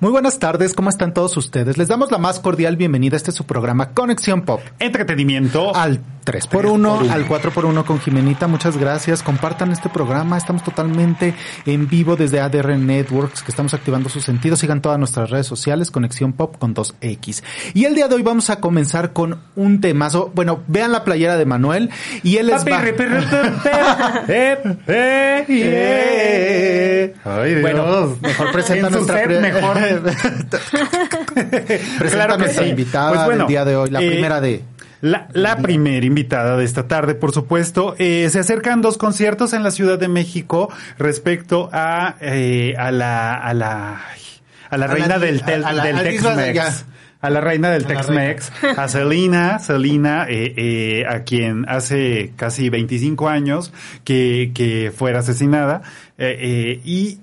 Muy buenas tardes, ¿cómo están todos ustedes? Les damos la más cordial bienvenida a este su programa Conexión Pop. Entretenimiento. Al 3x1, al 4x1 con Jimenita, muchas gracias. Compartan este programa, estamos totalmente en vivo desde ADR Networks, que estamos activando sus sentidos. Sigan todas nuestras redes sociales, Conexión Pop con 2X. Y el día de hoy vamos a comenzar con un temazo. Bueno, vean la playera de Manuel y él es... Bueno, mejor presenta nuestra mejor. claro que sí. invitada Pues bueno, del día de hoy, la eh, primera de... La, la primera invitada de esta tarde, por supuesto. Eh, se acercan dos conciertos en la Ciudad de México respecto a, eh, a la, a la, a la A reina la- del, tel- a del. Tex-Mex. A la reina del Tex-Mex, a Selena, Selena, eh, eh, a quien hace casi 25 años que, que fuera asesinada, eh, eh, y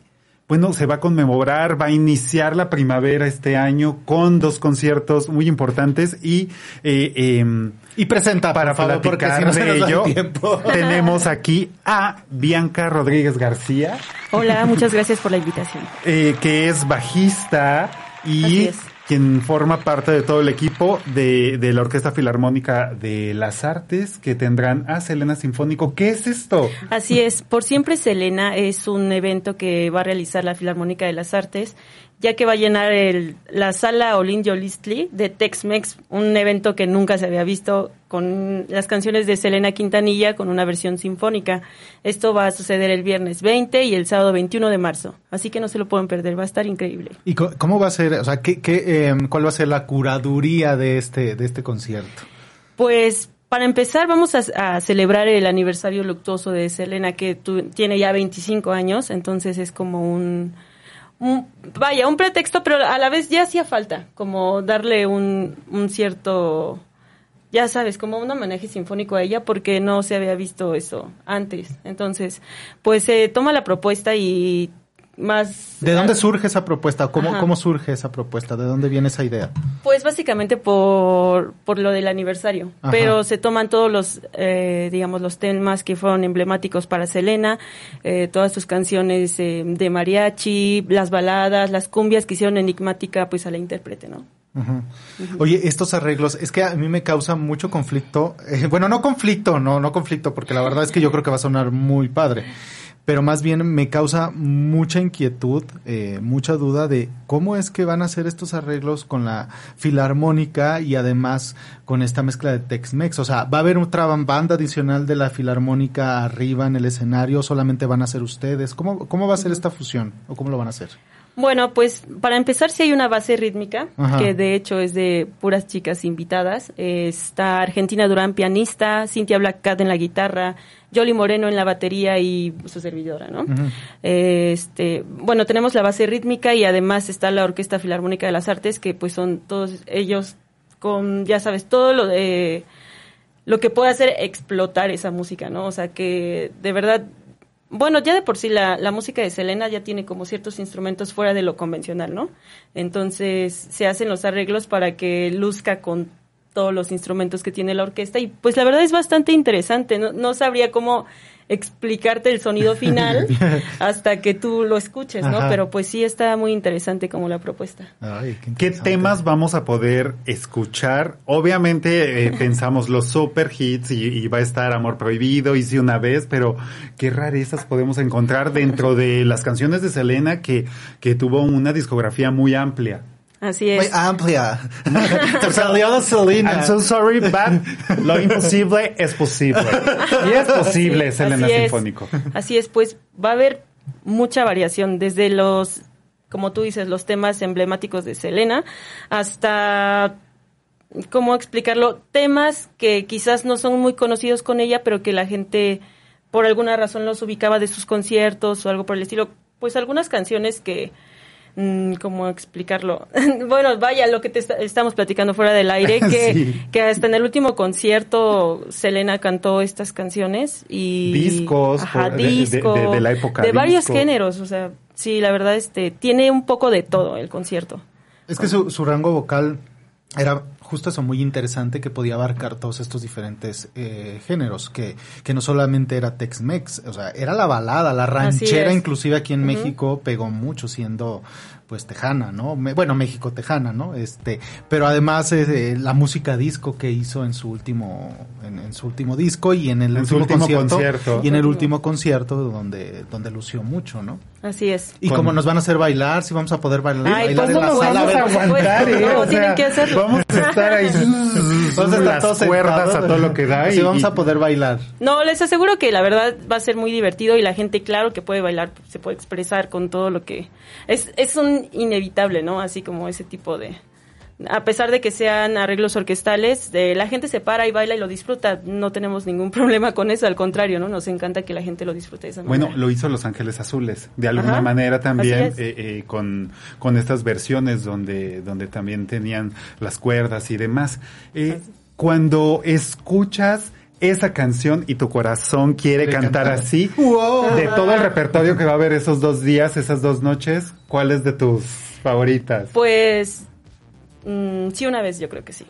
bueno, se va a conmemorar, va a iniciar la primavera este año con dos conciertos muy importantes y eh, em, Y presenta, para por favor, porque platicar si no se de nos da ello el tiempo. tenemos aquí a Bianca Rodríguez García, Hola, muchas gracias por la invitación. eh, que es bajista Así y es. Quien forma parte de todo el equipo de, de la Orquesta Filarmónica de las Artes que tendrán a Selena Sinfónico. ¿Qué es esto? Así es, Por Siempre Selena es un evento que va a realizar la Filarmónica de las Artes, ya que va a llenar el, la sala Olin Yolistli de Tex-Mex, un evento que nunca se había visto con las canciones de Selena Quintanilla con una versión sinfónica. Esto va a suceder el viernes 20 y el sábado 21 de marzo, así que no se lo pueden perder, va a estar increíble. ¿Y cómo va a ser, o sea, qué, qué, eh, cuál va a ser la curaduría de este, de este concierto? Pues para empezar vamos a, a celebrar el aniversario luctuoso de Selena que tu- tiene ya 25 años, entonces es como un- vaya, un pretexto, pero a la vez ya hacía falta, como darle un, un cierto, ya sabes, como un homenaje sinfónico a ella porque no se había visto eso antes. Entonces, pues se toma la propuesta y más... ¿De dónde surge esa propuesta? ¿Cómo, Ajá. ¿Cómo surge esa propuesta? ¿De dónde viene esa idea? Pues básicamente por, por lo del aniversario, Ajá. pero se toman todos los, eh, digamos, los temas que fueron emblemáticos para Selena, eh, todas sus canciones eh, de mariachi, las baladas, las cumbias que hicieron enigmática pues a la intérprete, ¿no? Oye, estos arreglos, es que a mí me causa mucho conflicto. eh, bueno, no conflicto, no, no conflicto, porque la verdad es que yo creo que va a sonar muy padre. Pero más bien me causa mucha inquietud, eh, mucha duda de cómo es que van a hacer estos arreglos con la filarmónica y además con esta mezcla de Tex-Mex. O sea, ¿va a haber otra banda adicional de la filarmónica arriba en el escenario? ¿Solamente van a ser ustedes? ¿Cómo, cómo va a ser esta fusión? ¿O cómo lo van a hacer? Bueno, pues para empezar sí hay una base rítmica, Ajá. que de hecho es de puras chicas invitadas. Eh, está Argentina Durán pianista, Cintia Black Cat en la guitarra, Jolly Moreno en la batería y su servidora, ¿no? Este, bueno, tenemos la base rítmica y además está la Orquesta Filarmónica de las Artes, que pues son todos ellos con, ya sabes, todo lo de lo que puede hacer explotar esa música, ¿no? O sea que de verdad, bueno, ya de por sí la, la música de Selena ya tiene como ciertos instrumentos fuera de lo convencional, ¿no? Entonces se hacen los arreglos para que luzca con todos los instrumentos que tiene la orquesta y pues la verdad es bastante interesante, no, no sabría cómo explicarte el sonido final hasta que tú lo escuches, ¿no? Ajá. Pero pues sí está muy interesante como la propuesta. Ay, qué ¿Qué interesante. temas vamos a poder escuchar? Obviamente eh, pensamos los super hits y, y va a estar Amor Prohibido, Hice una vez, pero qué rarezas podemos encontrar dentro de las canciones de Selena que, que tuvo una discografía muy amplia. Así Muy es. amplia. Te salió la Selena. I'm so sorry, but lo imposible es posible. Y es posible, Selena así es. Sinfónico. Así es, pues va a haber mucha variación, desde los, como tú dices, los temas emblemáticos de Selena, hasta, ¿cómo explicarlo? Temas que quizás no son muy conocidos con ella, pero que la gente por alguna razón los ubicaba de sus conciertos o algo por el estilo. Pues algunas canciones que ¿cómo explicarlo? bueno, vaya, lo que te estamos platicando fuera del aire, que, que hasta en el último concierto Selena cantó estas canciones y... Discos, de, la época. De varios géneros, o sea, sí, la verdad, este, tiene un poco de todo el concierto. Es que su, su rango vocal era justo eso muy interesante que podía abarcar todos estos diferentes eh, géneros, que, que no solamente era Tex-Mex, o sea, era la balada, la ranchera inclusive aquí en México pegó mucho siendo pues tejana, ¿no? bueno, México tejana, ¿no? Este, pero además eh, la música disco que hizo en su último en, su último disco y en el último, concierto, y en el último concierto donde donde lució mucho, ¿no? Así es. Y como nos van a hacer bailar, si vamos a poder bailar, Ay, bailar pues en la sala, vamos a aguantar, ¿eh? no, tienen que hacerlo. Vamos a estar ahí vamos a estar las cuerdas a todo lo que da y vamos a poder bailar. No, les aseguro que la verdad va a ser muy divertido y la gente claro que puede bailar, se puede expresar con todo lo que es es un inevitable, ¿no? Así como ese tipo de... A pesar de que sean arreglos orquestales, de, la gente se para y baila y lo disfruta. No tenemos ningún problema con eso, al contrario, ¿no? Nos encanta que la gente lo disfrute de esa manera. Bueno, lo hizo Los Ángeles Azules, de alguna manera también, eh, eh, con, con estas versiones donde, donde también tenían las cuerdas y demás. Eh, cuando escuchas esa canción y tu corazón quiere cantar, así. De todo el repertorio que va a haber esos dos días, esas dos noches, ¿cuál es de tus favoritas? Pues mm, sí, una vez yo creo que sí.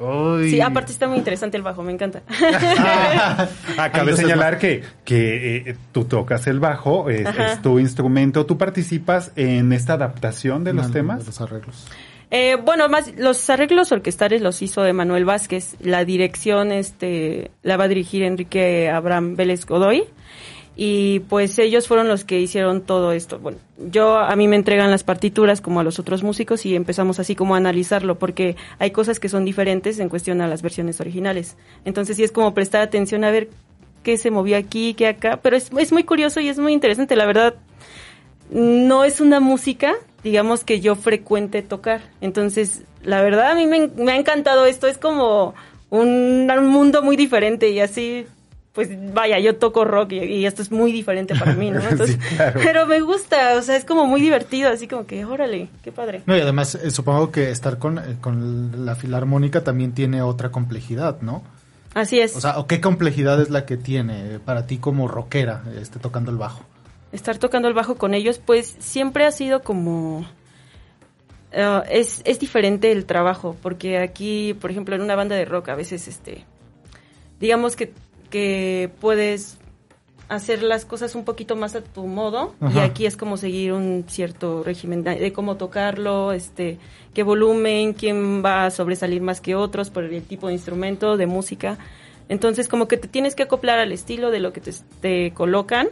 Sí, aparte está muy interesante el bajo, me encanta. Ah, cabe señalar que, que eh, tú tocas el bajo, es, tu instrumento, tú participas en esta adaptación de los temas. De los arreglos. Eh, bueno, más los arreglos orquestales los hizo Emanuel Vázquez. La dirección este, la va a dirigir Enrique Abraham Vélez Godoy. Y pues ellos fueron los que hicieron todo esto. Bueno, yo a mí me entregan las partituras como a los otros músicos y empezamos así como a analizarlo porque hay cosas que son diferentes en cuestión a las versiones originales. Entonces sí es como prestar atención a ver qué se movió aquí, qué acá. Pero es, es muy curioso y es muy interesante. La verdad, no es una música digamos que yo frecuente tocar. Entonces, la verdad a mí me, ha encantado esto, es como un, mundo muy diferente y así pues vaya, yo toco rock y, esto es muy diferente para mí, ¿no? Pero me gusta, o sea, es como muy divertido, así como que, órale, qué padre. No, y además eh, supongo que estar con, eh, con la filarmónica también tiene otra complejidad, ¿no? Así es. O sea, ¿o ¿qué complejidad es la que tiene para ti como rockera, este, tocando el bajo? estar tocando el bajo con ellos, pues siempre ha sido como... Eh, es, es diferente el trabajo, porque aquí, por ejemplo, en una banda de rock a veces, este, digamos que, que puedes hacer las cosas un poquito más a tu modo y aquí es como seguir un cierto régimen de, cómo tocarlo, este, qué volumen, quién va a sobresalir más que otros por el tipo de instrumento, de música. Entonces como que te tienes que acoplar al estilo de lo que te, te colocan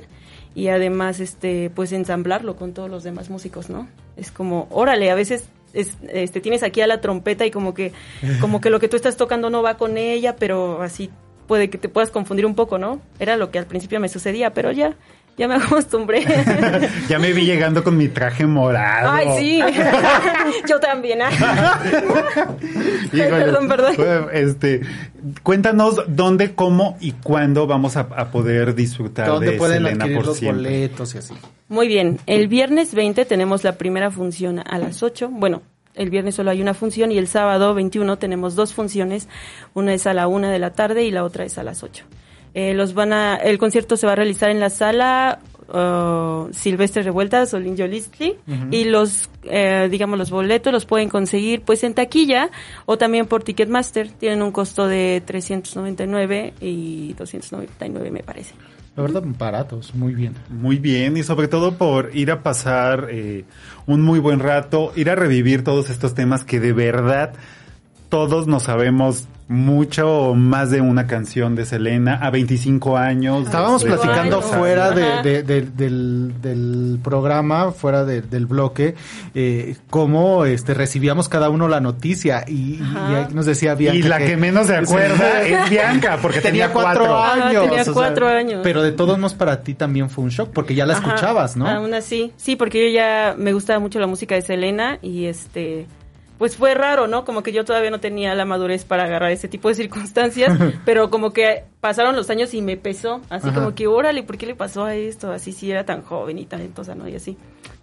y además este pues ensamblarlo con todos los demás músicos, ¿no? Es como, órale, a veces este tienes aquí a la trompeta y como que como que lo que tú estás tocando no va con ella, pero así puede que te puedas confundir un poco, ¿no? Era lo que al principio me sucedía, pero ya ya me acostumbré. ya me vi llegando con mi traje morado. Ay, sí. Yo también. ¿ah? perdón, perdón. Este, cuéntanos dónde, cómo y cuándo vamos a, poder disfrutar ¿Dónde de pueden Selena por los boletos y así? Muy bien. El viernes 20 tenemos la primera función a las 8. Bueno, el viernes solo hay una función y el sábado 21 tenemos dos funciones. Una es a la 1 de la tarde y la otra es a las 8. Eh, los van a, el concierto se va a realizar en la sala uh, Silvestre Revueltas o Listli y los, eh, digamos, los boletos los pueden conseguir pues en taquilla o también por Ticketmaster. Tienen un costo de 399 y 299 me parece. La verdad, baratos, muy bien. Muy bien, y sobre todo por ir a pasar eh, un muy buen rato, ir a revivir todos estos temas que de verdad todos nos sabemos mucho más de una canción de Selena a 25 años. Estábamos platicando fuera de, del, programa, fuera del bloque, eh, cómo este, recibíamos cada uno la noticia y, nos decía Bianca. Y la que, menos se acuerda es Bianca, porque tenía, cuatro, años. tenía cuatro años. Pero de todos modos para ti también fue un shock, porque ya la escuchabas, ¿no? Aún así, sí, porque yo ya me gustaba mucho la música de Selena y este pues fue raro, ¿no? Como que yo todavía no tenía la madurez para agarrar ese tipo de circunstancias, pero como que pasaron los años y me pesó, así como que, órale, ¿por qué le pasó a esto? Así si era tan joven y talentosa, ¿no? Y así.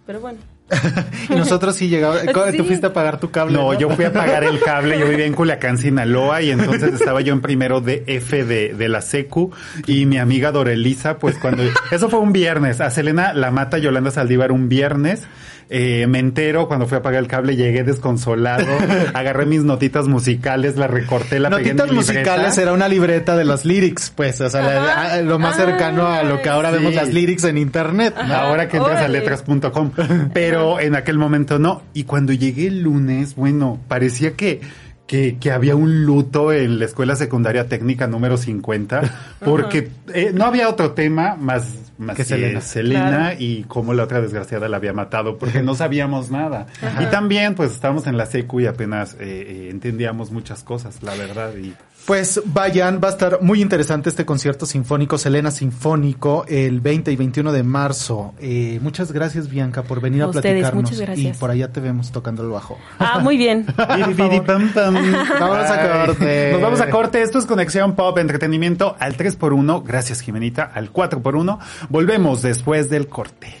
Pero bueno, y nosotros sí llegamos. Sí. Tú fuiste a pagar tu cable. No, yo fui a pagar el cable, yo vivía en Culiacán, Sinaloa, y entonces estaba yo en primero de F de, de la SECU, y mi amiga Dorelisa, pues cuando, eso fue un viernes, a Selena la mata Yolanda Saldívar un viernes, eh, me entero cuando fui a pagar el cable, llegué desconsolado, agarré mis notitas musicales, la recorté, la pegué en Notitas mi libreta. musicales era una libreta de las lyrics, pues, o sea, la- lo más cercano a lo que ahora Sí. vemos las lyrics en internet. ¿no? Ahora que entras a letras.com. Pero en aquel momento no. Y cuando llegué el lunes, bueno, parecía que, que, que había un luto en la escuela secundaria técnica número 50, porque eh, no había otro tema más, más Que que, Selena. Selena, Claro. y cómo la otra desgraciada la había matado, porque no sabíamos nada. Y también, pues, estábamos en la secu y apenas eh, eh, entendíamos muchas cosas, la verdad. Y Pues vayan, va a estar muy interesante este concierto sinfónico, Selena Sinfónico, el 20 y 21 de marzo. Eh, muchas gracias, Bianca, por venir a A ustedes, platicarnos. muchas gracias. Y por allá te vemos tocando el bajo. Ah, muy bien. Vámonos a corte. Nos vamos a corte. Esto es Conexión Pop Entretenimiento al 3x1. Gracias, Jimenita. Al 4x1. Volvemos después del corte.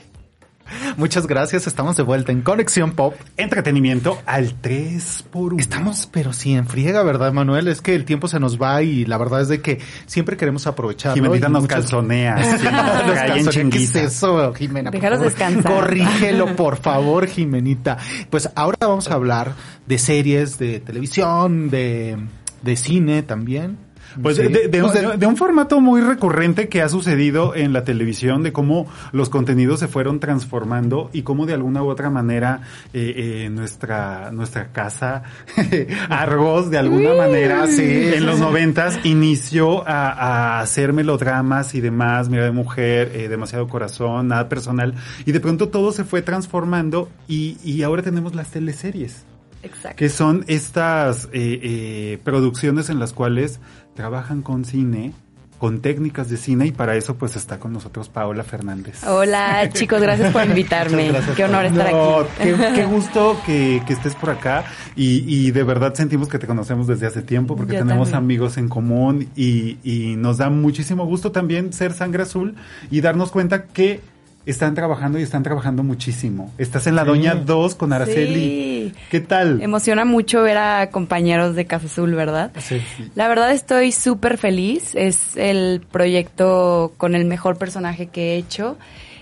Muchas gracias, estamos de vuelta en Conexión Pop. Entretenimiento al 3x1. Estamos, pero sí, en friega, ¿verdad, Manuel? Es que el tiempo se nos va y la verdad es de que siempre queremos aprovecharlo. Jimenita nos muchas- calzonea. sí, Nos calzonea. ¿Qué es eso, Jimena? Por Déjalos descansar. Corrígelo, por favor, Jimenita. Pues ahora vamos a hablar de series, de televisión, de, de cine también. Pues Sí. de, Pues un formato muy recurrente que ha sucedido en la televisión, de cómo los contenidos se fueron transformando y cómo de alguna u otra manera eh, eh, nuestra nuestra casa Argos de alguna manera sí, en los noventas inició a, a hacer melodramas y demás, mira de mujer, eh, demasiado corazón, nada personal y de pronto todo se fue transformando y, y ahora tenemos las teleseries Exacto. que son estas eh, eh, producciones en las cuales trabajan con cine, con técnicas de cine y para eso pues está con nosotros Paola Fernández. Hola chicos, gracias por invitarme. Qué honor estar No, aquí. Qué, qué gusto que, que estés por acá y, y de verdad sentimos que te conocemos desde hace tiempo porque Yo tenemos también. amigos en común y, y nos da muchísimo gusto también ser sangre azul y darnos cuenta que están trabajando y están trabajando muchísimo. Estás en la Sí. Doña 2 con Araceli. Sí. ¿Qué tal? Emociona mucho ver a compañeros de Casa Azul, ¿verdad? Sí. La verdad estoy súper feliz. Es el proyecto con el mejor personaje que he hecho.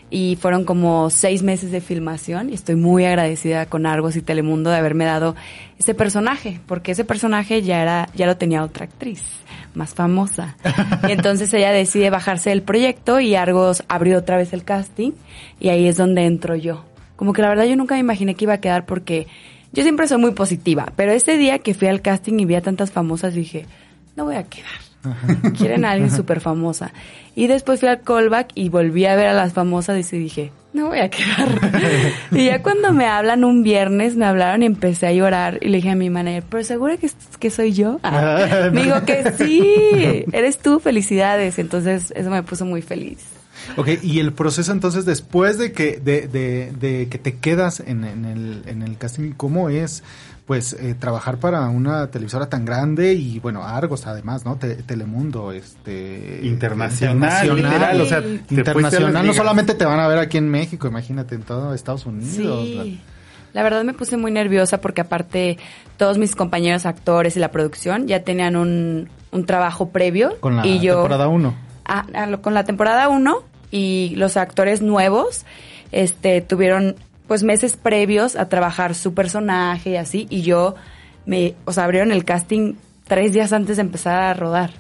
Y fueron como seis meses de filmación. Y estoy muy agradecida con Argos y Telemundo de haberme dado ese personaje. Porque ese personaje ya era, ya lo tenía otra actriz más famosa. Y entonces ella decide bajarse del proyecto y Argos abrió otra vez el casting. Y ahí es donde entro yo. Como que la verdad yo nunca me imaginé que iba a quedar porque yo siempre soy muy positiva, pero ese día que fui al casting y vi a tantas famosas dije, no voy a quedar. Quieren a alguien súper famosa. Y después fui al callback y volví a ver a las famosas y dije, no voy a quedar. y ya cuando me hablan un viernes, me hablaron y empecé a llorar y le dije a mi manager, pero segura que, que soy yo. Ah, me dijo que sí, eres tú, felicidades. Entonces eso me puso muy feliz. Ok, y el proceso entonces después de que de, de, de que te quedas en, en, el, en el casting, ¿cómo es pues eh, trabajar para una televisora tan grande y bueno, Argos además, ¿no? Te- Telemundo, este Internacional, literal, o sea, te internacional, no solamente te van a ver aquí en México, imagínate en todo Estados Unidos. Sí. La verdad me puse muy nerviosa porque aparte todos mis compañeros actores y la producción ya tenían un, un trabajo previo. con la y yo, temporada 1. Ah, ah, con la temporada 1 y los actores nuevos este tuvieron pues meses previos a trabajar su personaje y así y yo me o sea abrieron el casting tres días antes de empezar a rodar.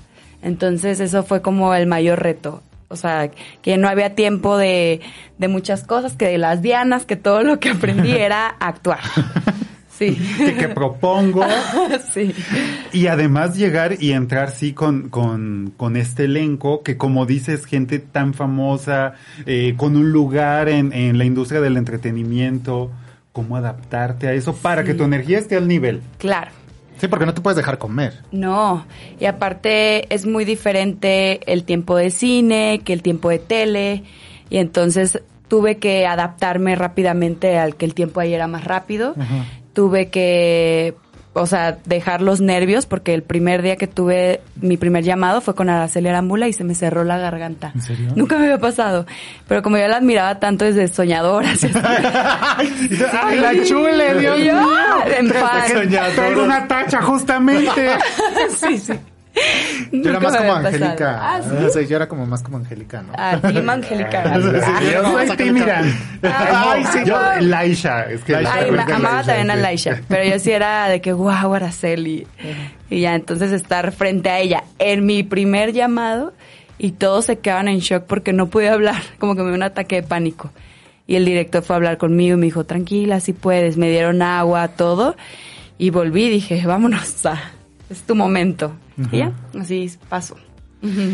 Entonces eso fue como el mayor reto. O sea que no había tiempo de, de muchas cosas que de las dianas que todo lo que aprendí era actuar sí. Que, que propongo. Sí. Y además llegar y entrar sí con, con, con este elenco que como dices gente tan famosa eh, con un lugar en, en la industria del entretenimiento cómo adaptarte a eso para que tu energía esté al nivel claro. Sí, porque no te puedes dejar comer. No, y aparte es muy diferente el tiempo de cine que el tiempo de tele, y entonces tuve que adaptarme rápidamente al que el tiempo ahí era más rápido. Ajá. Tuve que o sea, dejar los nervios, porque el primer día que tuve mi primer llamado fue con Araceli Arambula y se me cerró la garganta. ¿En serio? Nunca me había pasado. Pero como yo la admiraba tanto desde soñadora, así, ¡Ay, la chule, Dios mío! en paz. Traigo una tacha, justamente. sí, sí. Yo era más como. Angélica. Ah, sí. Sea, yo era como más como Angélica, ¿no? Ah, Team Angélica. Yo soy tímida. Ay, sí, yo, Laisha. Es que Laisha, Ay, amaba Laisha, también a. Laisha, pero yo sí era de que, wow, Araceli. Y ya, entonces estar frente a ella en mi primer llamado y todos se quedaban en shock porque no pude hablar, como que me dio un ataque de pánico. Y el director fue a hablar conmigo y me dijo, tranquila, si puedes. Me dieron agua, todo. Y volví y dije, vámonos, a- es tu momento. Y ya, así pasó.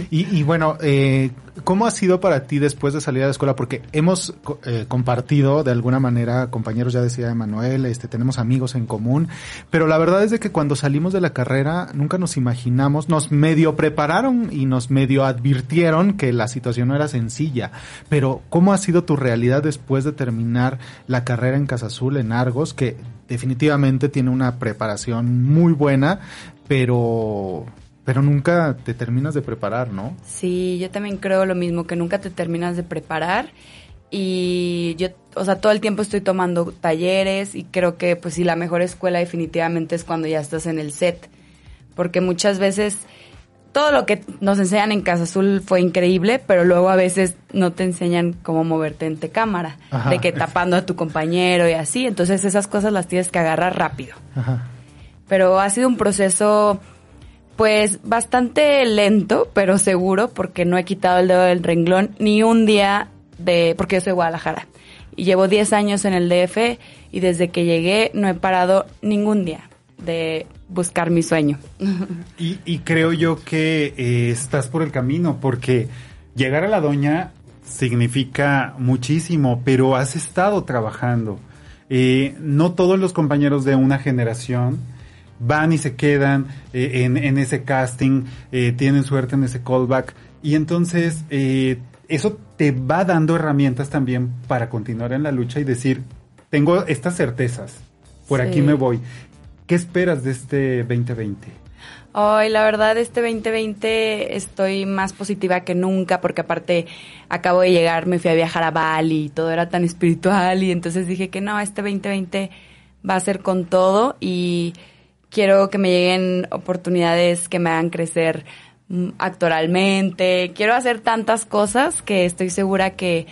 Y, y bueno, eh, ¿cómo ha sido para ti después de salir de la escuela? Porque hemos eh, compartido de alguna manera, compañeros, ya decía Emanuel, este, tenemos amigos en común, pero la verdad es de que cuando salimos de la carrera nunca nos imaginamos, nos medio prepararon y nos medio advirtieron que la situación no era sencilla. Pero ¿cómo ha sido tu realidad después de terminar la carrera en Casa Azul, en Argos, que definitivamente tiene una preparación muy buena, pero pero nunca te terminas de preparar, ¿no? Sí, yo también creo lo mismo, que nunca te terminas de preparar y yo, o sea, todo el tiempo estoy tomando talleres y creo que pues sí, la mejor escuela definitivamente es cuando ya estás en el set, porque muchas veces todo lo que nos enseñan en Casa Azul fue increíble, pero luego a veces no te enseñan cómo moverte en cámara, Ajá. de que tapando a tu compañero y así, entonces esas cosas las tienes que agarrar rápido Ajá. pero ha sido un proceso pues bastante lento, pero seguro, porque no he quitado el dedo del renglón ni un día de, porque yo soy de Guadalajara y llevo 10 años en el DF y desde que llegué no he parado ningún día de buscar mi sueño. Y, y creo yo que eh, estás por el camino, porque llegar a la doña significa muchísimo, pero has estado trabajando. Eh, no todos los compañeros de una generación van y se quedan eh, en, en ese casting, tienen suerte en ese callback, y entonces eso te va dando herramientas también para continuar en la lucha y decir, tengo estas certezas, por aquí me voy. ¿Qué esperas de este 2020? Ay, la verdad, este 2020 estoy más positiva que nunca porque aparte acabo de llegar, me fui a viajar a Bali y todo era tan espiritual y entonces dije que no, este 2020 va a ser con todo y quiero que me lleguen oportunidades que me hagan crecer mm, actoralmente. Quiero hacer tantas cosas que estoy segura que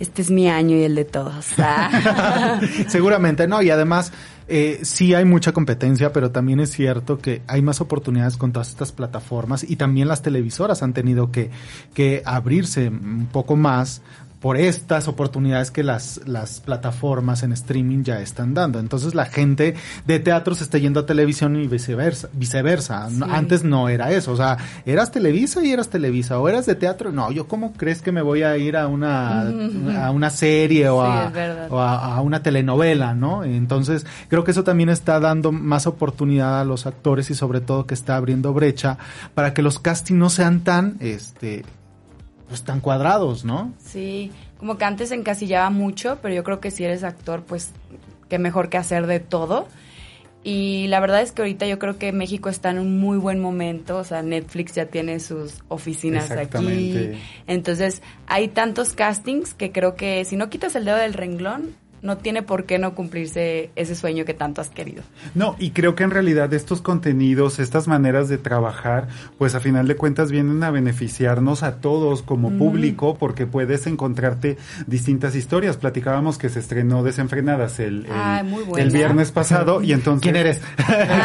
este es mi año y el de todos. Ah. Seguramente, no, y además eh, sí hay mucha competencia, pero también es cierto que hay más oportunidades con todas estas plataformas y también las televisoras han tenido que, que abrirse un poco más por estas oportunidades que las, las plataformas en streaming ya están dando. Entonces la gente de teatro se está yendo a televisión y viceversa. viceversa. Sí. Antes no era eso. O sea, eras Televisa y eras Televisa. O eras de teatro. No, yo cómo crees que me voy a ir a una, a una serie o, Sí, a, o a, a una telenovela, ¿no? Entonces, creo que eso también está dando más oportunidad a los actores y sobre todo que está abriendo brecha para que los castings no sean tan, este, pues tan cuadrados, ¿no? Sí, como que antes encasillaba mucho, pero yo creo que si eres actor, pues qué mejor que hacer de todo. Y la verdad es que ahorita yo creo que México está en un muy buen momento, o sea, Netflix ya tiene sus oficinas aquí. Entonces, hay tantos castings que creo que si no quitas el dedo del renglón, no tiene por qué no cumplirse ese sueño que tanto has querido. No, y creo que en realidad estos contenidos, estas maneras de trabajar, pues a final de cuentas vienen a beneficiarnos a todos como público porque puedes encontrarte distintas historias. Platicábamos que se estrenó Desenfrenadas el, el, Ay, el viernes pasado y entonces... ¿Quién eres?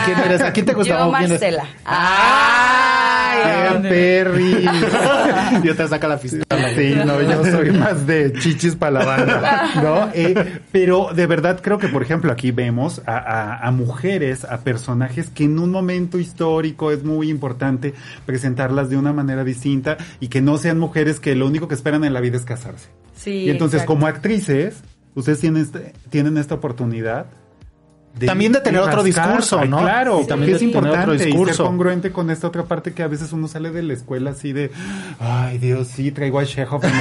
¿Quién eres? ¿A quién te gustaba? Yo, ¿Quién eres? Marcela. ¡Ay! ¡Ay, Perry! Yo te saca la pistola. Sí, no, yo soy más de chichis para la banda, ¿no? Eh, pero de verdad creo que, por ejemplo, aquí vemos a, a- a mujeres, a personajes que en un momento histórico es muy importante presentarlas de una manera distinta y que no sean mujeres que lo único que esperan en la vida es casarse. Sí, y entonces, exacto. como actrices, ustedes tienen, este- tienen esta oportunidad. También de tener otro discurso, Ay, ¿no? Claro, Sí. también es de tener otro importante y ser congruente con esta otra parte que a veces uno sale de la escuela así de, ay Dios, sí, traigo a Chekhov en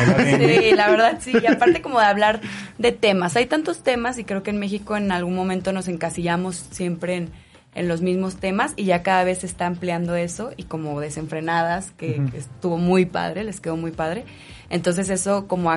el. Sí, la verdad sí. Y aparte como de hablar de temas. Hay tantos temas y creo que en México en algún momento nos encasillamos siempre en, en los mismos temas y ya cada vez se está ampliando eso y como desenfrenadas, que, que estuvo muy padre, les quedó muy padre. Entonces eso como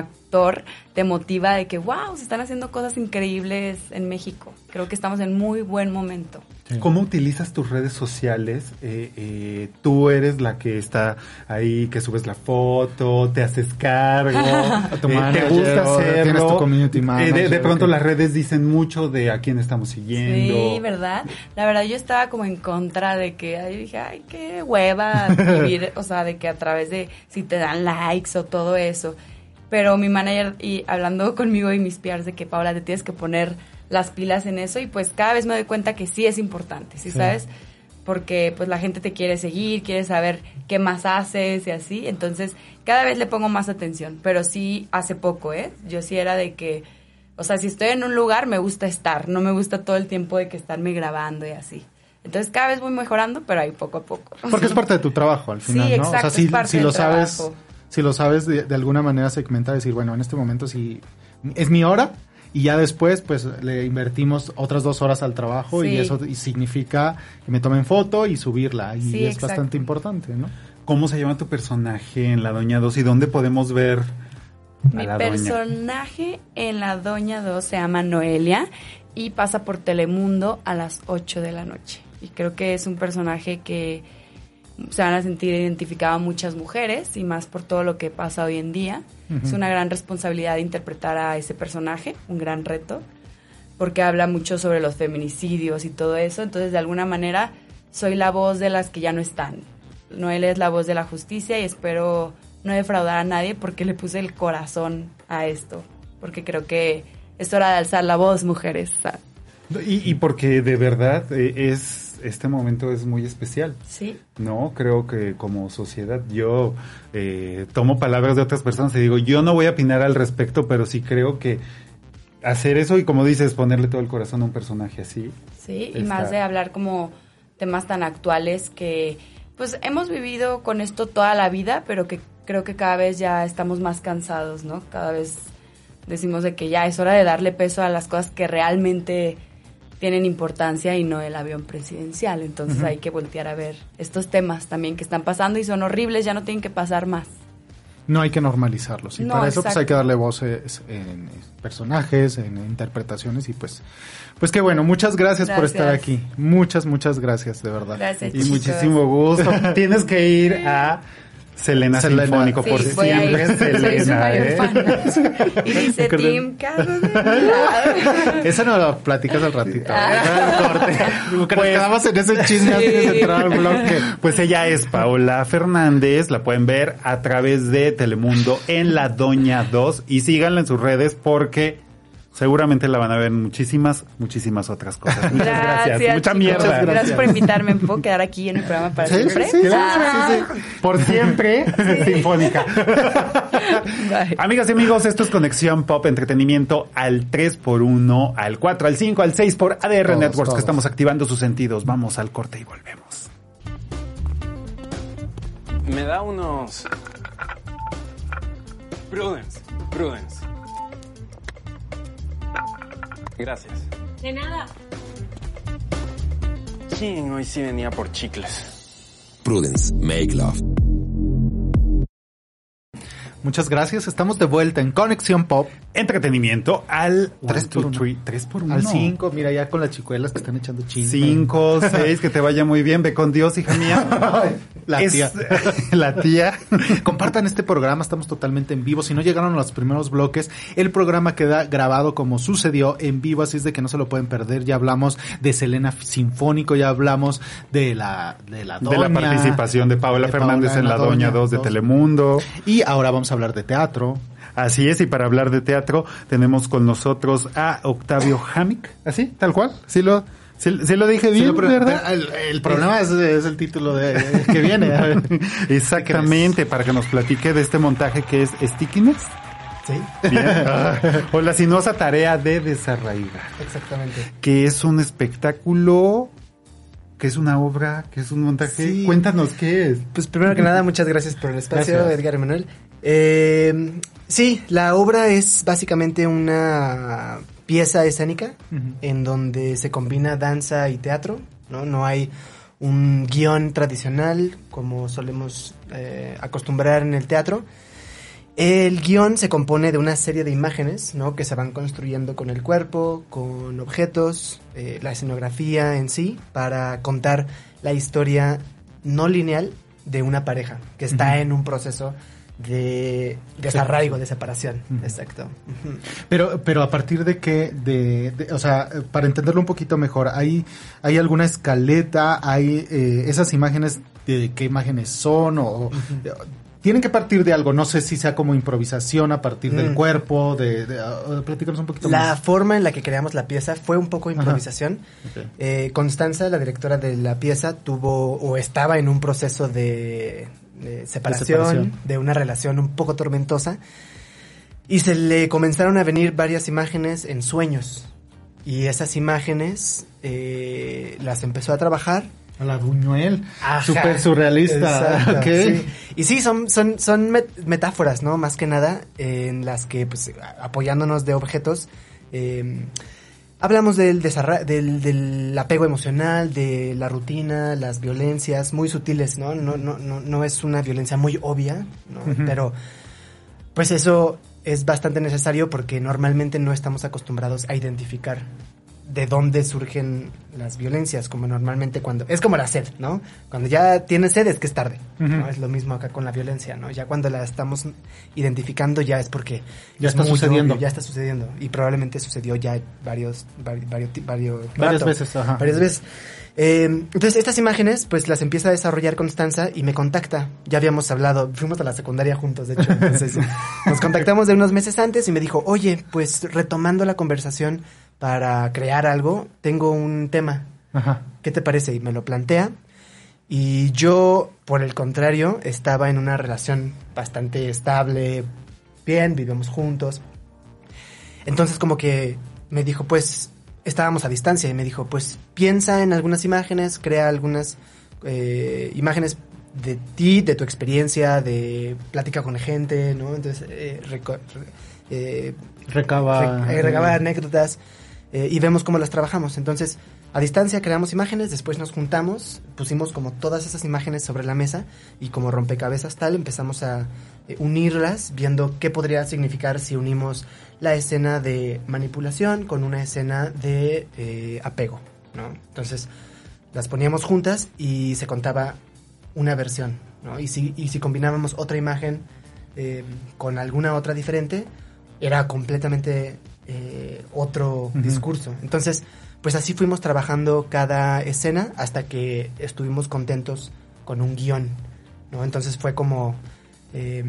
te motiva de que, wow, se están haciendo cosas increíbles en México. Creo que estamos en muy buen momento. Sí. ¿Cómo utilizas tus redes sociales? Eh, eh, tú eres la que está ahí, que subes la foto, te haces cargo, A tu eh, te manager, gusta hacerlo. tienes tu community Eh, de- de, manager, pronto las redes dicen mucho de a quién estamos siguiendo. Sí, ¿verdad? La verdad yo estaba como en contra de que, ay, dije, ay, qué hueva vivir, o sea, de que a través de si te dan likes o todo eso. Pero mi manager, y hablando conmigo y mis PRs de que, Paula, te tienes que poner las pilas en eso y pues cada vez me doy cuenta que sí es importante, ¿sí, Sí. sabes? Porque pues la gente te quiere seguir, quiere saber qué más haces y así. Entonces, cada vez le pongo más atención. Pero sí, hace poco, ¿eh? Yo sí era de que, o sea, si estoy en un lugar, me gusta estar. No me gusta todo el tiempo de que estarme grabando y así. Entonces, cada vez voy mejorando, pero ahí poco a poco. Porque es parte de tu trabajo al Sí, final, ¿no? exacto, o sea, si, es parte si lo sabes, trabajo. Si lo sabes de, de alguna manera segmentar, decir, bueno, en este momento sí es mi hora y ya después pues le invertimos otras dos horas al trabajo y eso y significa que me tomen foto y subirla y Sí, es exacto. bastante importante, ¿no? ¿Cómo se llama tu personaje en La Doña 2 y dónde podemos ver a Mi la Doña? personaje en La Doña 2 se llama Noelia y pasa por Telemundo a las 8 de la noche. Y creo que es un personaje que se van a sentir identificado muchas mujeres y más por todo lo que pasa hoy en día. Es una gran responsabilidad interpretar a ese personaje, un gran reto, porque habla mucho sobre los feminicidios y todo eso. Entonces, de alguna manera, soy la voz de las que ya no están. Noelia es la voz de la justicia y espero no defraudar a nadie porque le puse el corazón a esto. Porque creo que es hora de alzar la voz, mujeres. Y, y porque de verdad eh, es este momento es muy especial. Sí. No, creo que como sociedad yo eh, tomo palabras de otras personas y digo, yo no voy a opinar al respecto, pero sí creo que hacer eso y como dices, ponerle todo el corazón a un personaje así. Sí, y más de hablar como temas tan actuales que pues hemos vivido con esto toda la vida, pero que creo que cada vez ya estamos más cansados, ¿no? Cada vez decimos de que ya es hora de darle peso a las cosas que realmente tienen importancia y no el avión presidencial. Entonces hay que voltear a ver estos temas también que están pasando y son horribles, ya no tienen que pasar más. No hay que normalizarlos y No, para eso pues hay que darle voces en personajes, en interpretaciones y pues pues qué bueno, muchas gracias, por estar aquí. Muchas muchas gracias, de verdad. Gracias. Y chicos. muchísimo gusto. Tienes que ir a Selena, Selena. Sinfónico Sí, por voy a siempre. Selena, ¿eh? fan. Y dice Tim. Esa no la platicas al ratito. Ah. ¿verdad? Corte. Pues- quedamos en ese chisme Sí. antes de entrar al bloque. Pues ella es Paola Fernández, la pueden ver a través de Telemundo en La Doña 2 y síganla en sus redes porque seguramente la van a ver en muchísimas, muchísimas otras cosas. Muchas gracias. Mucha chicos. mierda. Gracias. Gracias. por invitarme. ¿Me puedo quedar aquí en el programa para Sí, siempre? sí, sí, Ah. sí, sí. Por siempre, sinfónica. Bye. Amigas y amigos, esto es Conexión Pop Entretenimiento al 3x1, al 4, al 5, al 6 por ADR Todos, Networks todos. que estamos activando sus sentidos. Vamos al corte y volvemos. Me da unos... Prudence, Prudence. Gracias. De nada. Chin, hoy sí venía por chicles. Prudence, make love. Muchas gracias. Estamos de vuelta en Conexión Pop Entretenimiento al 3 Tres por por uno. 3 por 1. al 5. Mira, ya con las chicuelas que están echando chisme. 5, 6, que te vaya muy bien. Ve con Dios, hija mía. La Es- tía. la tía. Compartan este programa, estamos totalmente en vivo. Si no llegaron a los primeros bloques, el programa queda grabado como sucedió en vivo, así es de que no se lo pueden perder. Ya hablamos de Selena Sinfónico, ya hablamos de la de la de la doña, participación de Paola de Fernández Paola en La Doña 2 de. Telemundo. Y ahora vamos a hablar de teatro. Así es, y para hablar de teatro tenemos con nosotros a Octavio Hamik. ¿Así? ¿Tal cual? ¿Sí lo, sí, sí lo dije bien, pero- verdad? pero el, el problema es, es el título de, que viene. Exactamente, para que nos platique de este montaje que es Stickiness. Sí, Bien. Ah, o la sinuosa tarea de desarraigar. exactamente. Que es un espectáculo, que es una obra, que es un montaje. Sí. Cuéntanos qué es. Pues primero que nada, muchas gracias por el espacio, Gracias. Edgar Emanuel. Eh, sí, la obra es básicamente una pieza escénica en donde se combina danza y teatro. ¿no? No hay un guion tradicional como solemos eh, acostumbrar en el teatro. El guion se compone de una serie de imágenes, ¿no? Que se van construyendo con el cuerpo, con objetos, eh, la escenografía en sí, para contar la historia no lineal de una pareja que está en un proceso de desarraigo, de separación. Exacto. Pero, pero a partir de qué, de, de- o sea, para entenderlo un poquito mejor, ¿hay, hay alguna escaleta? ¿Hay eh, esas imágenes de qué imágenes son? O, eh, tienen que partir de algo, no sé si sea como improvisación a partir del Mm. cuerpo, de, de, ah, platícanos un poquito La más. forma en la que creamos la pieza fue un poco improvisación. Eh, Constanza, la directora de la pieza, tuvo o estaba en un proceso de, de separación, separación. de una relación un poco tormentosa, y se le comenzaron a venir varias imágenes en sueños. Y esas imágenes eh, las empezó a trabajar. A la Buñuel, súper surrealista. Exacto, ok. sí. Y sí, son, son, son met- metáforas, ¿no? Más que nada, eh, en las que, pues, apoyándonos de objetos, eh, hablamos del, del, del apego emocional, de la rutina, las violencias muy sutiles, ¿no? No, no, no, no es una violencia muy obvia, ¿no? Pero, pues eso es bastante necesario porque normalmente no estamos acostumbrados a identificar de dónde surgen las violencias, como normalmente cuando... Es como la sed, ¿no? Cuando ya tienes sed es que es tarde. Es lo mismo acá con la violencia, ¿no? Ya cuando la estamos identificando ya es porque... Ya es está sucediendo. obvio, ya está sucediendo. Y probablemente sucedió ya varios... vari- varios, varios, Varias rato, veces, ajá. Varias veces. Eh, entonces, estas imágenes, pues las empieza a desarrollar Constanza y me contacta. Ya habíamos hablado, fuimos a la secundaria juntos, de hecho. Entonces, nos contactamos de unos meses antes y me dijo, oye, pues retomando la conversación para crear algo, tengo un tema. Ajá. ¿Qué te parece? Y me lo plantea. Y yo, por el contrario, estaba en una relación bastante estable, bien, vivimos juntos. Entonces como que me dijo, pues, estábamos a distancia y me dijo, pues, piensa en algunas imágenes, crea algunas eh, imágenes de ti, de tu experiencia, de plática con gente, ¿no? Entonces, eh, eh, Recaba. Re- eh, recaba anécdotas eh, y vemos cómo las trabajamos. Entonces, a distancia creamos imágenes, después nos juntamos, pusimos como todas esas imágenes sobre la mesa y como rompecabezas tal empezamos a eh, unirlas, viendo qué podría significar si unimos la escena de manipulación con una escena de eh, apego, ¿no? Entonces, las poníamos juntas y se contaba una versión, ¿no? Y si, y si combinábamos otra imagen con alguna otra diferente, era completamente eh, otro discurso. Entonces, pues así fuimos trabajando cada escena hasta que estuvimos contentos con un guion, ¿no? Entonces fue como eh,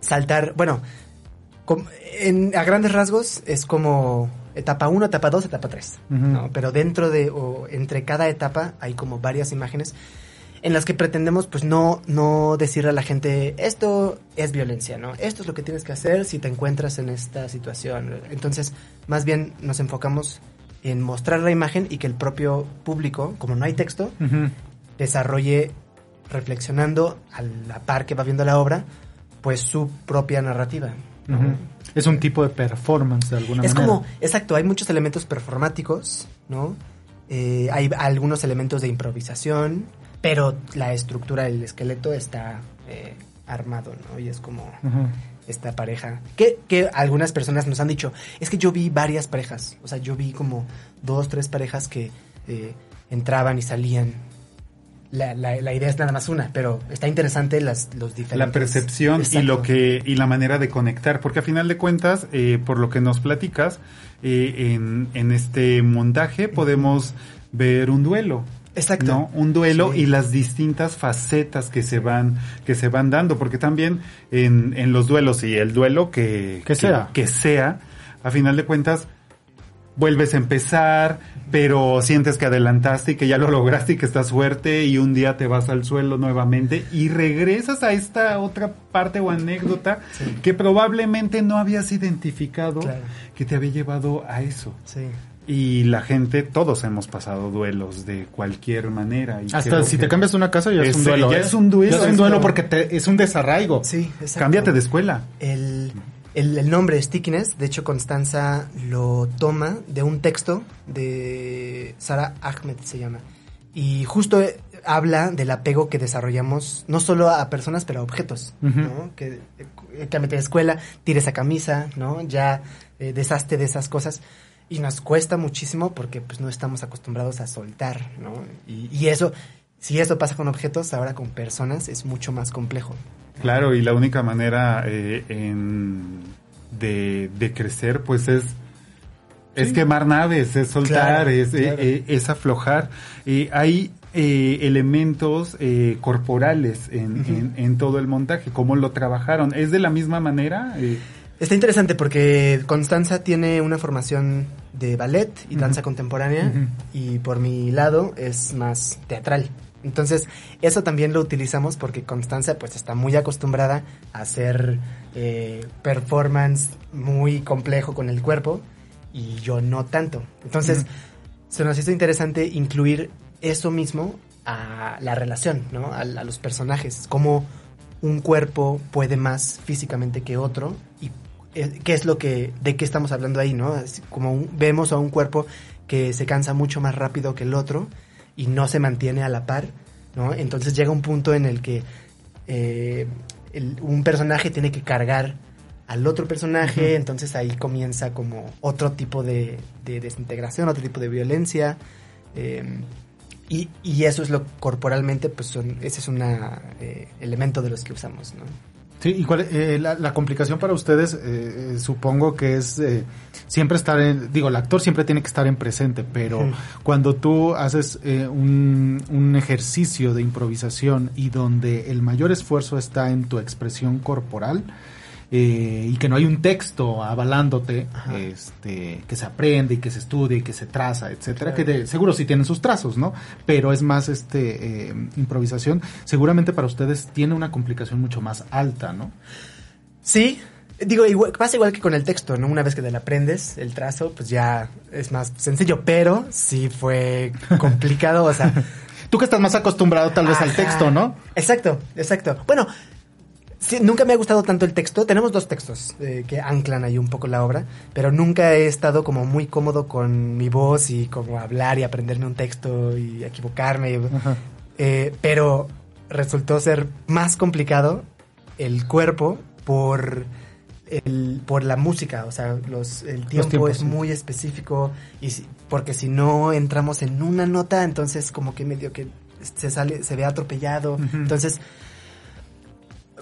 saltar, bueno, com- en, a grandes rasgos es como etapa 1, etapa 2, etapa 3, Ujú. ¿no? Pero dentro de, o entre cada etapa hay como varias imágenes en las que pretendemos pues no, no decirle a la gente esto es violencia, ¿no? Esto es lo que tienes que hacer si te encuentras en esta situación. Entonces, más bien nos enfocamos en mostrar la imagen y que el propio público, como no hay texto, desarrolle reflexionando a la par que va viendo la obra, pues su propia narrativa. Es un tipo de performance de alguna Es manera. como, exacto, hay muchos elementos performáticos, ¿no? Eh, hay algunos elementos de improvisación, pero la estructura, el esqueleto está eh, armado, ¿no? Y es como esta pareja. Que, que algunas personas nos han dicho, es que yo vi varias parejas, o sea, yo vi como dos, tres parejas que eh, entraban y salían. La, la, la idea es nada más una, pero está interesante las, los diferentes... la percepción y lo que y la manera de conectar porque a final de cuentas eh, por lo que nos platicas eh, en, en este montaje podemos ver un duelo Exacto. ¿no? un duelo Sí. y las distintas facetas que se van que se van dando porque también en, en los duelos y el duelo que Que sea. que sea a final de cuentas vuelves a empezar, pero sientes que adelantaste y que ya lo lograste y que estás fuerte y un día te vas al suelo nuevamente y regresas a esta otra parte o anécdota Sí. que probablemente no habías identificado Claro. que te había llevado a eso. Sí. Y la gente, todos hemos pasado duelos de cualquier manera. Y Hasta si te cambias una casa ya es, un duelo. ya ¿eh? es un duelo. Ya es un duelo porque te- es un desarraigo. Sí, exacto. Cámbiate de escuela. El, el, el nombre Stickiness, de hecho Constanza lo toma de un texto de Sara Ahmed se llama. y justo eh, habla del apego que desarrollamos no solo a personas, pero a objetos, Ujú. ¿no? Que eh, cámbiate de escuela, tire esa camisa, ¿no? Ya eh, deshazte de esas cosas. Y nos cuesta muchísimo porque pues no estamos acostumbrados a soltar, ¿no? Y, y eso, si eso pasa con objetos, ahora con personas es mucho más complejo. Claro, y la única manera eh, en- de, de crecer, pues es es quemar naves, es soltar, Claro, es, claro. eh, es aflojar. Eh, hay eh, elementos eh, corporales en, en- en todo el montaje. ¿Cómo lo trabajaron? ¿Es de la misma manera? Eh, Está interesante porque Constanza tiene una formación de ballet y danza contemporánea y por mi lado es más teatral. Entonces, eso también lo utilizamos porque Constanza pues está muy acostumbrada a hacer eh, performance muy complejo con el cuerpo y yo no tanto. Entonces, se nos hizo interesante incluir eso mismo a la relación, ¿no? A, a los personajes, cómo un cuerpo puede más físicamente que otro y eh, qué es lo que, de qué estamos hablando ahí, ¿no? Así como un- vemos a un cuerpo que se cansa mucho más rápido que el otro y no se mantiene a la par, ¿no? Entonces llega un punto en el que eh, el- un personaje tiene que cargar al otro personaje, entonces ahí comienza como otro tipo de, de desintegración, otro tipo de violencia. eh, y, y eso es lo corporalmente, pues son, ese es un elemento de los que usamos, ¿no? Sí, y cuál, eh, la, la complicación para ustedes, eh, eh, supongo que es eh, siempre estar en, digo, el actor siempre tiene que estar en presente, pero cuando tú haces eh, un, un ejercicio de improvisación y donde el mayor esfuerzo está en tu expresión corporal, eh, y que no hay un texto avalándote, Ajá. este, que se aprende y que se estudia y que se traza, etcétera, Claro. que de- seguro sí tienen sus trazos, ¿no? Pero es más este eh, improvisación. Seguramente para ustedes tiene una complicación mucho más alta, ¿no? Sí, digo, igual- pasa igual que con el texto, ¿no? Una vez que te lo aprendes, el trazo, pues ya es más sencillo, pero sí fue complicado, o sea... Tú que estás más acostumbrado tal vez al texto, ¿no? Exacto, exacto. Bueno, sí, nunca me ha gustado tanto el texto. Tenemos dos textos eh, que anclan ahí un poco la obra, pero nunca he estado como muy cómodo con mi voz y como hablar y aprenderme un texto y equivocarme. Eh, pero resultó ser más complicado el cuerpo por el, por la música, o sea, los, el tiempo tiempos, es sí. muy específico y si- porque si no entramos en una nota, entonces como que medio que se sale, se ve atropellado, entonces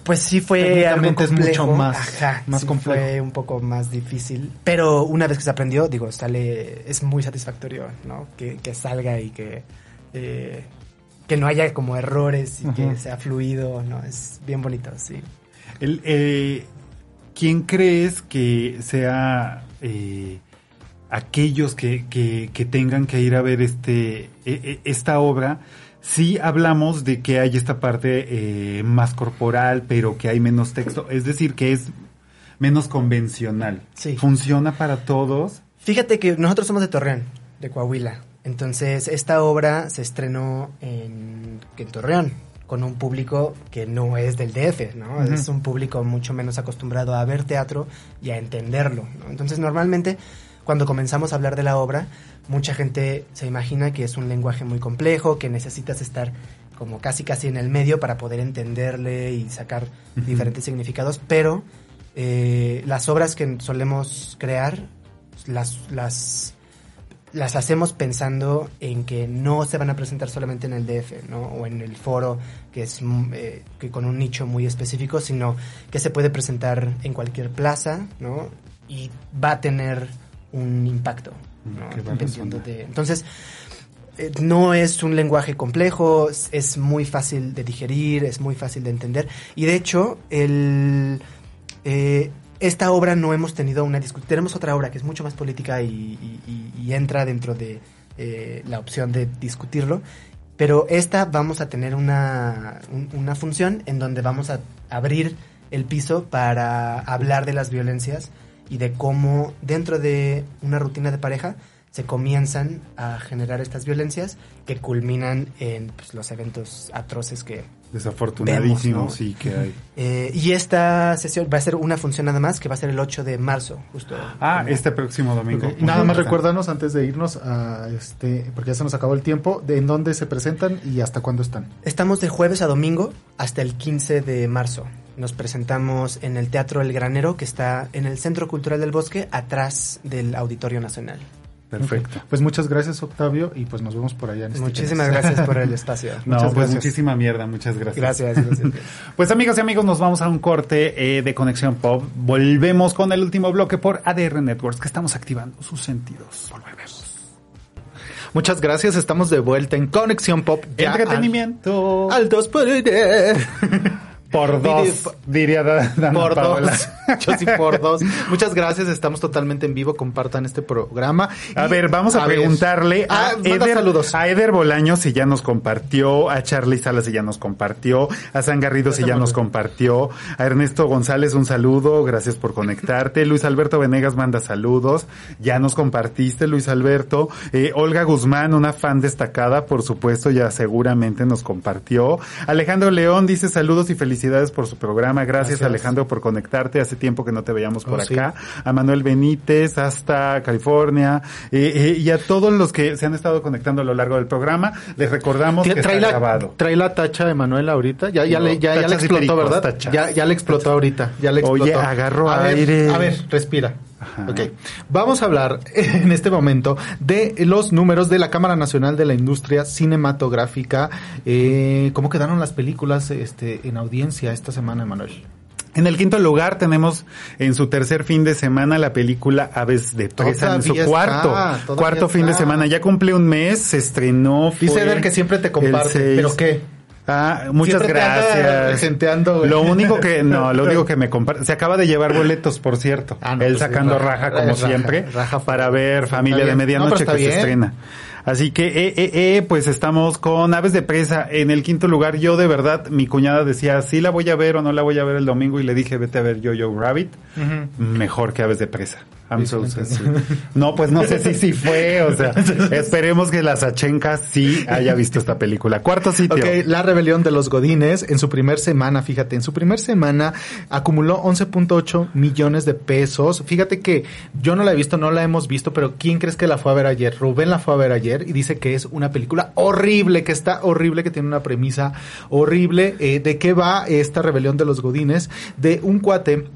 pues sí fue algo es mucho más- Ajá, más sí complejo. fue un poco más difícil, pero una vez que se aprendió, digo, sale, es muy satisfactorio, ¿no? Que, que salga y que eh, que no haya como errores y que sea fluido, ¿no? Es bien bonito, sí. El, eh, ¿Quién crees que sea eh, aquellos que, que- que tengan que ir a ver este e- e- esta obra? Sí hablamos de que hay esta parte eh, más corporal, pero que hay menos texto, es decir, que es menos convencional. Sí. ¿Funciona para todos? Fíjate que nosotros somos de Torreón, de Coahuila. Entonces, esta obra se estrenó en, en Torreón, con un público que no es del DF, ¿no? Es un público mucho menos acostumbrado a ver teatro y a entenderlo, ¿no? Entonces, normalmente, cuando comenzamos a hablar de la obra, mucha gente se imagina que es un lenguaje muy complejo, que necesitas estar como casi casi en el medio para poder entenderle y sacar diferentes significados, pero eh, las obras que solemos crear las, las, las hacemos pensando en que no se van a presentar solamente en el DF, ¿no? O en el foro, que es eh, que con un nicho muy específico, sino que se puede presentar en cualquier plaza, ¿no? Y va a tener un impacto, ¿no? Dependiendo de- Entonces, eh, no es un lenguaje complejo, es, es muy fácil de digerir, es muy fácil de entender. Y de hecho, el, eh, esta obra no hemos tenido una discusión. Tenemos otra obra que es mucho más política y, y- y- y entra dentro de eh, la opción de discutirlo. Pero esta vamos a tener una, un- una función en donde vamos a abrir el piso para hablar de las violencias y de cómo dentro de una rutina de pareja se comienzan a generar estas violencias que culminan en pues, los eventos atroces que Desafortunadísimo, Vemos, ¿no? sí que hay. Eh, y esta sesión va a ser una función nada más, que va a ser el 8 de marzo, justo. Ah, Como- este próximo domingo. Nada más recuérdanos antes de irnos a este, porque ya se nos acabó el tiempo, de en dónde se presentan y hasta cuándo están. Estamos de jueves a domingo hasta el 15 de marzo. Nos presentamos en el Teatro El Granero, que está en el Centro Cultural del Bosque, atrás del Auditorio Nacional. Perfecto. Pues muchas gracias Octavio y pues nos vemos por allá en este Muchísimas gracias por el espacio. No, Muchas pues gracias. muchísima mierda, muchas gracias. Gracias, gracias. Pues amigos y amigos, nos vamos a un corte eh, de Conexión Pop. Volvemos con el último bloque por ADR Networks, que estamos activando sus sentidos. Volvemos. Muchas gracias, estamos de vuelta en Conexión Pop. ya Entretenimiento. Al, al dos por diez. por dos, diría Da- Dana por Paola. dos. Yo sí por dos. Muchas gracias, estamos totalmente en vivo, compartan este programa. A Y- ver, vamos a, preguntarle Ah, a, manda Eder, saludos. a Eder Bolaños si ya nos compartió, a Charlie Salas si ya nos compartió, a San Garrido si ya nos compartió, a Ernesto González un saludo, gracias por conectarte, Luis Alberto Venegas manda saludos, ya nos compartiste Luis Alberto, Eh, Olga Guzmán, una fan destacada, por supuesto, ya seguramente nos compartió, Alejandro León dice saludos y felicidades por su programa, gracias, Gracias. Alejandro por conectarte, hace tiempo que no te veíamos por Oh, sí. acá, a Manuel Benítez hasta California eh, eh, y a todos los que se han estado conectando a lo largo del programa. Les recordamos que Trae está la, grabado. trae la tacha de Manuel ahorita. Ya, ya, No, le, ya, ya le explotó, pericos, ¿verdad? tachas. Ya, ya le explotó ahorita. Ya le Oye, explotó. agarro a ver, aire. a ver, respira. Ajá. Ok. Vamos a hablar en este momento de los números de la Cámara Nacional de la Industria Cinematográfica. Eh, ¿Cómo quedaron las películas este, en audiencia esta semana, Manuel? En el quinto lugar tenemos en su tercer fin de semana la película Aves de Presa en su está, cuarto, cuarto fin de semana. Ya cumple un mes, se estrenó. Dice Eder que siempre te comparte. ¿Pero qué? Ah, muchas Siempre te anda gracias. Lo único que, no, lo único que me comparte, se acaba de llevar boletos, por cierto. Ah, no, Él pues, sacando raja, raja, como raja, siempre, raja para ver Familia de. Medianoche No, que se estrena. Así que, eh, eh, eh, pues estamos con Aves de Presa en el quinto lugar. Yo de verdad, mi cuñada decía, sí la voy a ver o no la voy a ver el domingo y le dije, vete a ver Yo-Yo Rabbit. Mejor que Aves de Presa. I'm so. No, pues no sé si sí fue, o sea, esperemos que la Sachenka sí haya visto esta película. Cuarto sitio. Ok, La Rebelión de los Godines en su primer semana, fíjate, en su primer semana acumuló 11.8 millones de pesos. Fíjate que yo no la he visto, no la hemos visto, pero ¿quién crees que la fue a ver ayer? Rubén la fue a ver ayer y dice que es una película horrible, que está horrible, que tiene una premisa horrible. Eh, ¿De qué va esta Rebelión de los Godines? De un cuate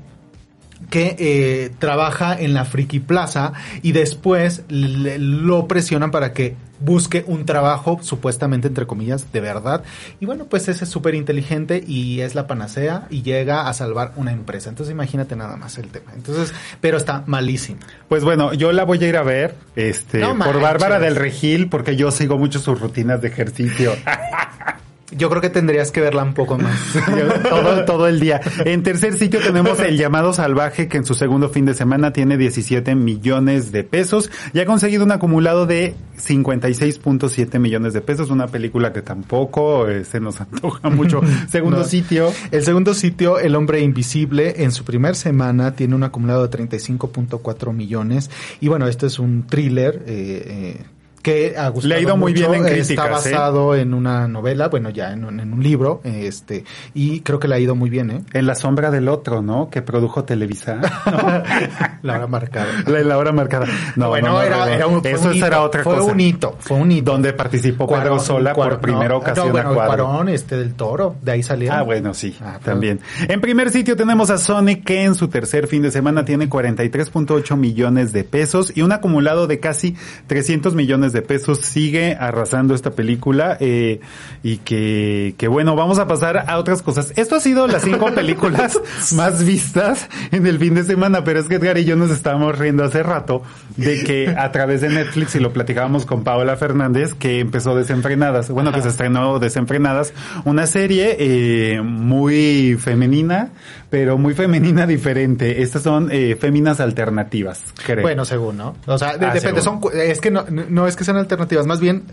que eh, trabaja en la Friki Plaza y después le- lo presionan para que busque un trabajo supuestamente entre comillas de verdad y bueno pues ese es súper inteligente y es la panacea y llega a salvar una empresa entonces imagínate nada más el tema entonces pero está malísimo Pues bueno, yo la voy a ir a ver, este, No por. Bárbara del Regil, porque yo sigo mucho sus rutinas de ejercicio. yo creo que tendrías que verla un poco más todo, todo el día. En tercer sitio tenemos El Llamado Salvaje, que en su segundo fin de semana tiene 17 millones de pesos y ha conseguido un acumulado de 56.7 millones de pesos. Una película que tampoco eh, se nos antoja mucho. Segundo No. sitio. El segundo sitio, El Hombre Invisible, en su primer semana tiene un acumulado de 35.4 millones. Y bueno, este es un thriller eh, eh, que ha gustado Le ha ido muy mucho. bien en Está críticas, ¿eh? basado en una novela, bueno, ya en, un- en un libro, este, y creo que le ha ido muy bien, ¿eh? En la sombra del otro, ¿no? Que produjo Televisa. La hora marcada. La, la hora marcada. No, bueno, no, no, era, no, no. era un, fue Eso un hito, era otra fue cosa. un hito, fue un hito. Donde participó Pedro Cuarón, Sola por Cuarón, primera no, ocasión no, bueno, a cuadro. Cuarón, este del Toro, de ahí salieron. Ah, bueno, sí, Ah, pues. también. En primer sitio tenemos a Sonic, que en su tercer fin de semana tiene 43.8 millones de pesos y un acumulado de casi 300 millones de pesos. Sigue arrasando esta película eh, y que, que bueno, vamos a pasar a otras cosas. Esto ha sido las cinco películas más vistas en el fin de semana, pero es que Edgar y yo nos estábamos riendo hace rato de que a través de Netflix, y lo platicábamos con Paola Fernández, que empezó Desenfrenadas, bueno, que se estrenó Desenfrenadas, una serie eh, muy femenina, pero muy femenina diferente. Estas son eh, féminas alternativas, creo. Bueno, según, ¿no? O sea, de- Ah, depende, según. son, es que no, no es que sean alternativas, más bien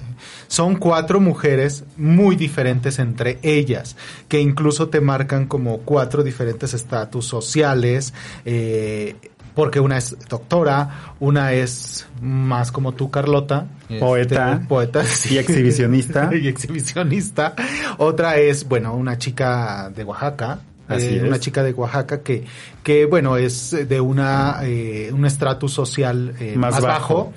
son cuatro mujeres muy diferentes entre ellas, que incluso te marcan como cuatro diferentes estatus sociales, eh, porque una es doctora, una es más como tú, Carlota. Poeta. este, poeta. sí. Y exhibicionista. y exhibicionista. Otra es, bueno, una chica de Oaxaca. Así eh, es. Una chica de Oaxaca que, que bueno, es de una, eh, un estratus social eh, Más más, bajo. bajo.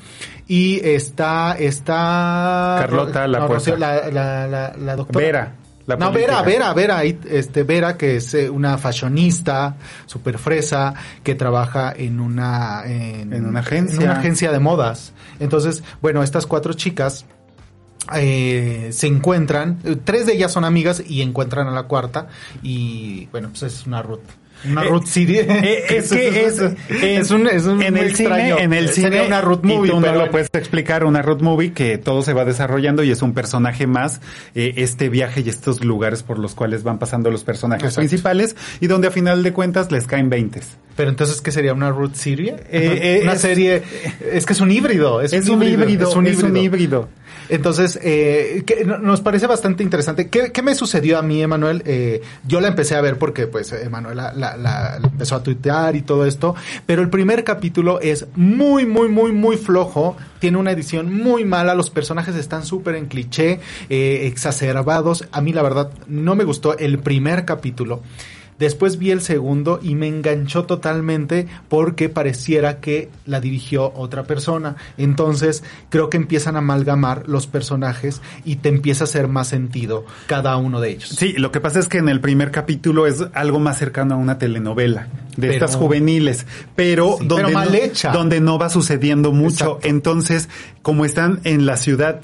Y está, está... Carlota, la no. Rocío, la, la, la, la doctora. Vera. No. Vera, Vera, Vera, este, Vera, que es eh, una fashionista, super fresa, que trabaja en una, En una agencia. en una agencia de modas. Entonces, bueno, estas cuatro chicas eh, se encuentran, eh, tres de ellas son amigas y encuentran a la cuarta y bueno, pues es una Ruth. Una Eh, Ruth City. Eh, es que es, es un, es un en el extraño. cine, en el Sería cine una Ruth movie, y tú no pero lo en- puedes explicar una road movie que todo se va desarrollando y es un personaje más eh, este viaje y estos lugares por los cuales van pasando los personajes Exacto. principales y donde a final de cuentas les caen veintes. Pero entonces, ¿qué sería una Ruth serie? Eh, una serie, es que es un híbrido. Es un híbrido, Es un híbrido. Entonces, eh, que no- nos parece bastante interesante. ¿Qué, me sucedió a mí, Emanuel? Eh, yo la empecé a ver porque, pues, Emanuel la, la- la- la empezó a tuitear y todo esto. Pero el primer capítulo es muy, muy, muy, muy flojo. Tiene una edición muy mala. Los personajes están súper en cliché, eh, exacerbados. A mí, la verdad, no me gustó el primer capítulo. Después vi el segundo y me enganchó totalmente porque pareciera que la dirigió otra persona. Entonces creo que empiezan a amalgamar los personajes y te empieza a hacer más sentido cada uno de ellos. Sí, lo que pasa es que en el primer capítulo es algo más cercano a una telenovela de Pero- estas juveniles, pero Sí, donde pero mal no, hecha. donde no va sucediendo mucho. Exacto. Entonces, como están en la ciudad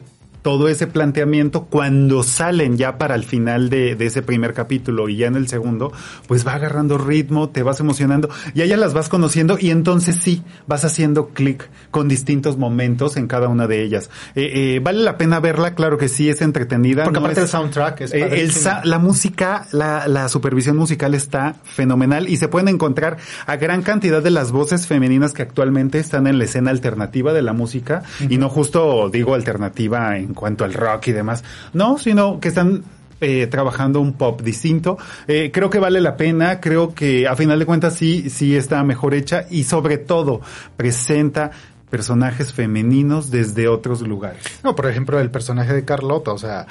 todo ese planteamiento, cuando salen ya para el final de, de ese primer capítulo y ya en el segundo, pues va agarrando ritmo, te vas emocionando, y ya las vas conociendo y entonces sí, vas haciendo clic con distintos momentos en cada una de ellas. Eh, eh, vale la pena verla, claro que sí, es entretenida. Porque no aparte es- el soundtrack es eh, el sa- la música, la, la supervisión musical está fenomenal y se pueden encontrar a gran cantidad de las voces femeninas que actualmente están en la escena alternativa de la música y no justo digo alternativa en cuanto al rock y demás, no, sino que están eh, trabajando un pop distinto. Eh, creo que vale la pena, creo que a final de cuentas sí, sí está mejor hecha y sobre todo presenta personajes femeninos desde otros lugares. No, por ejemplo, el personaje de Carlota, o sea,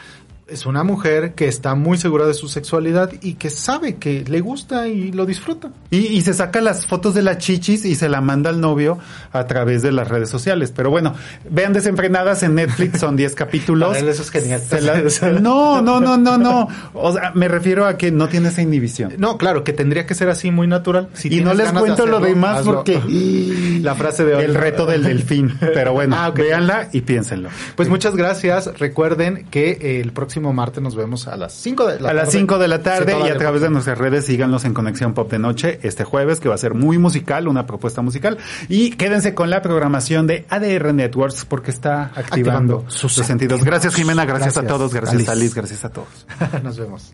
es una mujer que está muy segura de su sexualidad y que sabe que le gusta y lo disfruta. Y, y se saca las fotos de las chichis y se la manda al novio a través de las redes sociales. Pero bueno, vean Desenfrenadas en Netflix, son 10 capítulos. Eso es genial. La- no, no, no, no, no. O sea, me refiero a que no tiene esa inhibición. No, claro, que tendría que ser así muy natural. Si y no les cuento lo demás hazlo. porque la frase de hoy. el reto del delfín. Pero bueno, Ah, véanla y piénsenlo. Pues muchas gracias. Recuerden que el próximo martes nos vemos a las 5 de la a las tarde. 5 de la tarde Sí, y a través de nuestras redes síganos en Conexión Pop de Noche este jueves que va a ser muy musical, una propuesta musical y quédense con la programación de ADR Networks porque está activando, Activando sus sus sentidos. Gracias Jimena, gracias, a todos, gracias Alice. Alice, gracias a todos. Nos vemos.